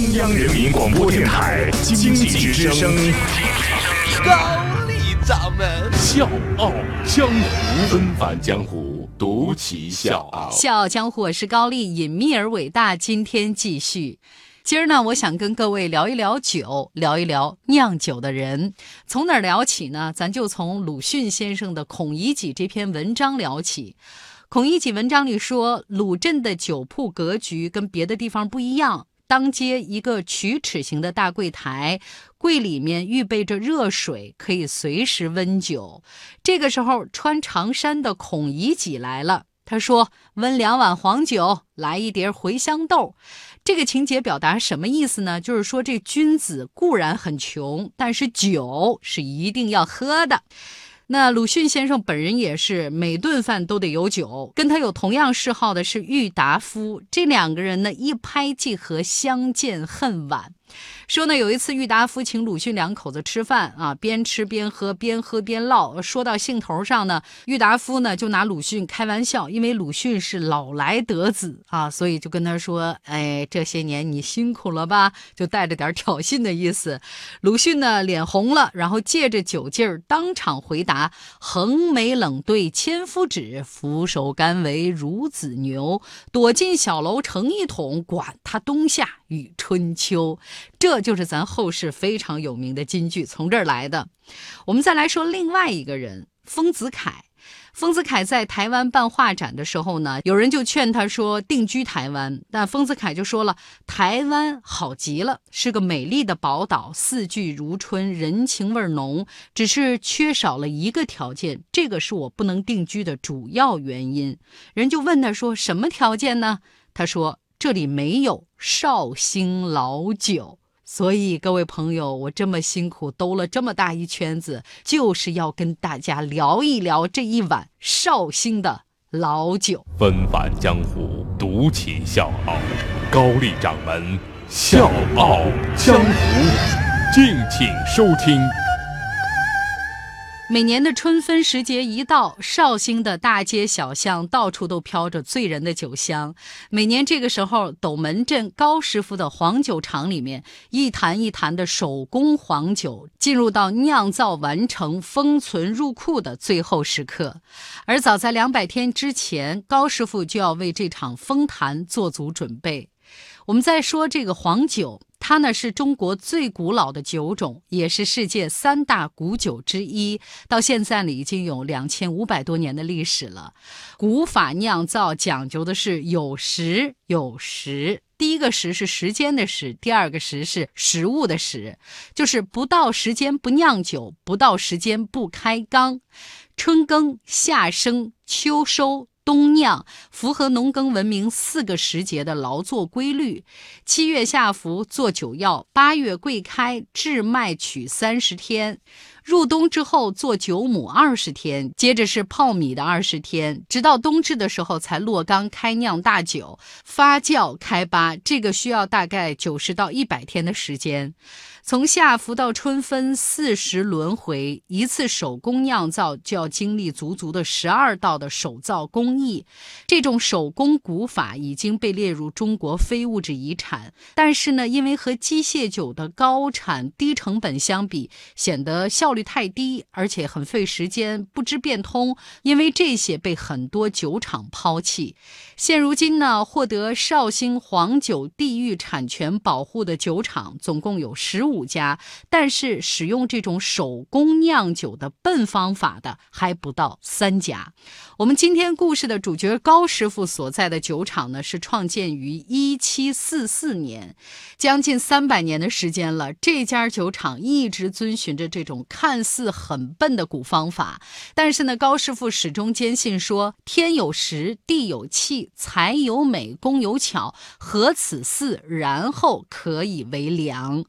中央人民广播电台经济之声，高丽掌门笑傲江湖，纷返江湖，独骑笑傲。笑傲江湖，我是高丽，隐秘而伟大。今天继续，今儿呢，我想跟各位聊一聊酒，聊一聊酿酒的人。从哪儿聊起呢？咱就从鲁迅先生的《孔乙己》这篇文章聊起。《孔乙己》文章里说，鲁镇的酒铺格局跟别的地方不一样。当街一个曲尺形的大柜台，柜里面预备着热水，可以随时温酒。这个时候，穿长衫的孔乙己来了，他说：“温两碗黄酒，来一碟茴香豆。”这个情节表达什么意思呢？就是说，这君子固然很穷，但是酒是一定要喝的。那鲁迅先生本人也是每顿饭都得有酒，跟他有同样嗜好的是郁达夫，这两个人呢一拍即合，相见恨晚。说呢，有一次郁达夫请鲁迅两口子吃饭啊，边吃边喝，边喝边唠。说到兴头上呢，郁达夫呢就拿鲁迅开玩笑，因为鲁迅是老来得子啊，所以就跟他说：“哎，这些年你辛苦了吧？”就带着点挑衅的意思。鲁迅呢脸红了，然后借着酒劲儿当场回答：“横眉冷对千夫指，俯首甘为孺子牛。躲进小楼成一统，管他冬夏与春秋。”这就是咱后世非常有名的金句，从这儿来的。我们再来说另外一个人，丰子恺。丰子恺在台湾办画展的时候呢，有人就劝他说定居台湾，但丰子恺就说了：“台湾好极了，是个美丽的宝岛，四季如春，人情味浓，只是缺少了一个条件，这个是我不能定居的主要原因。”人就问他说：“什么条件呢？”他说。这里没有绍兴老酒，所以各位朋友，我这么辛苦兜了这么大一圈子，就是要跟大家聊一聊这一碗绍兴的老酒。纷繁江湖，独起笑傲，高丽掌门笑傲江湖，敬请收听。每年的春分时节一到，绍兴的大街小巷到处都飘着醉人的酒香。每年这个时候，斗门镇高师傅的黄酒厂里面，一坛一坛的手工黄酒进入到酿造完成、封存入库的最后时刻。而早在两百天之前，高师傅就要为这场封坛做足准备。我们再说这个黄酒。它呢是中国最古老的酒种，也是世界三大古酒之一。到现在呢，已经有两千五百多年的历史了。古法酿造讲究的是有时有时，第一个时是时间的时，第二个时是食物的时，就是不到时间不酿酒，不到时间不开缸。春耕、夏生、秋收。冬酿符合农耕文明四个时节的劳作规律，七月下伏做酒药，八月桂开制麦曲三十天，入冬之后做酒母二十天，接着是泡米的二十天，直到冬至的时候才落缸开酿大酒，发酵开八，这个需要大概九十到一百天的时间。从夏伏到春分，四时轮回，一次手工酿造就要经历足足的十二道的手造工艺。这种手工古法已经被列入中国非物质遗产，但是呢，因为和机械酒的高产低成本相比，显得效效率太低，而且很费时间，不知变通。因为这些被很多酒厂抛弃。现如今呢，获得绍兴黄酒地域产权保护的酒厂总共有十五家，但是使用这种手工酿酒的笨方法的还不到三家。我们今天故事的主角高师傅所在的酒厂呢，是创建于一七四四年，将近三百年的时间了。这家酒厂一直遵循着这种看似很笨的古方法，但是呢，高师傅始终坚信说：天有时，地有气。才有美，工有巧，合此四，然后可以为良。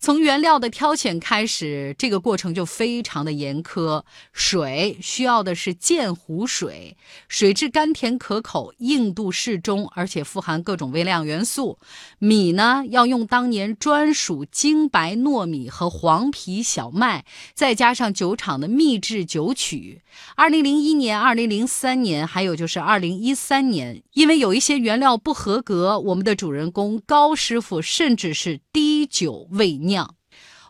从原料的挑选开始，这个过程就非常的严苛。水需要的是鉴湖水，水质甘甜可口，硬度适中，而且富含各种微量元素。米呢，要用当年专属精白糯米和黄皮小麦，再加上酒厂的秘制酒曲。二零零一年、二零零三年，还有就是二零一三年，因为有一些原料不合格，我们的主人公高师傅甚至是低滴酒未酿。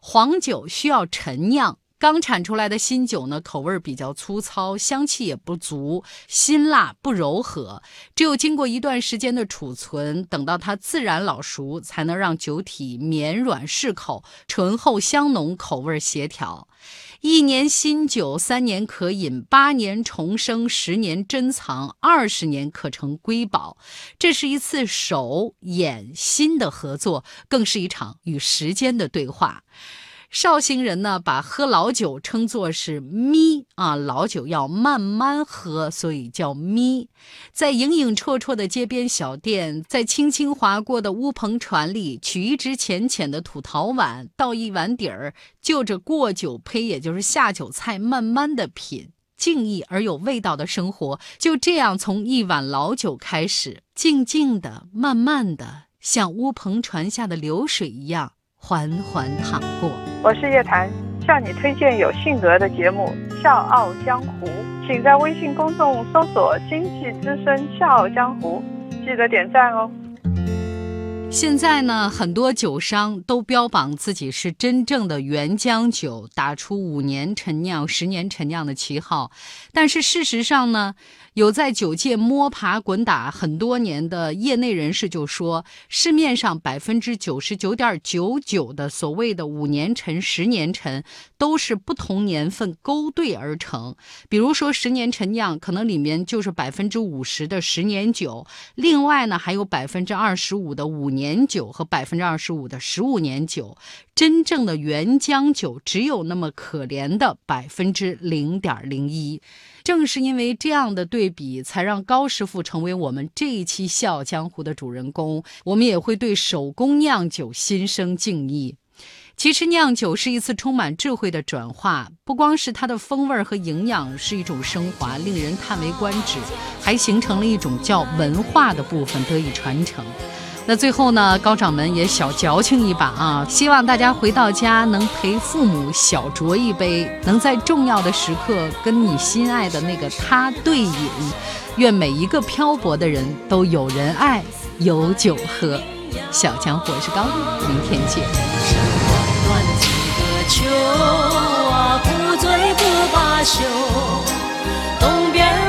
黄酒需要陈酿，刚产出来的新酒呢，口味比较粗糙，香气也不足，辛辣不柔和。只有经过一段时间的储存，等到它自然老熟，才能让酒体绵软适口，醇厚香浓，口味协调。一年新酒，三年可饮，八年重生，十年珍藏，二十年可成瑰宝。这是一次手眼心的合作，更是一场与时间的对话。绍兴人呢，把喝老酒称作是“咪”啊，老酒要慢慢喝，所以叫“咪”。在影影绰绰的街边小店，在轻轻划过的乌篷船里，取一只浅浅的土陶碗，倒一碗底儿，就着过酒胚，也就是下酒菜，慢慢的品，静谧而有味道的生活，就这样从一碗老酒开始，静静的、慢慢的，像乌篷船下的流水一样。缓缓淌过。我是叶檀，向你推荐有性格的节目《笑傲江湖》，请在微信公众搜索“经济之声笑傲江湖”，记得点赞哦。现在呢，很多酒商都标榜自己是真正的原浆酒，打出五年陈酿、十年陈酿的旗号。但是事实上呢，有在酒界摸爬滚打很多年的业内人士就说，市面上百分之九十九点九九的所谓的五年陈、十年陈，都是不同年份勾兑而成。比如说十年陈酿，可能里面就是百分之五十的十年酒，另外呢还有百分之二十五的五。年年酒和百分之二十五的十五年酒，真正的原浆酒只有那么可怜的百分之零点零一。正是因为这样的对比，才让高师傅成为我们这一期《笑傲江湖》的主人公。我们也会对手工酿酒心生敬意。其实酿酒是一次充满智慧的转化，不光是它的风味和营养是一种升华，令人叹为观止，还形成了一种叫文化的部分得以传承。那最后呢，高掌门也小矫情一把啊，希望大家回到家能陪父母小酌一杯，能在重要的时刻跟你心爱的那个他对饮。愿每一个漂泊的人都有人爱，有酒喝。小江湖是高丽，明天见。东边。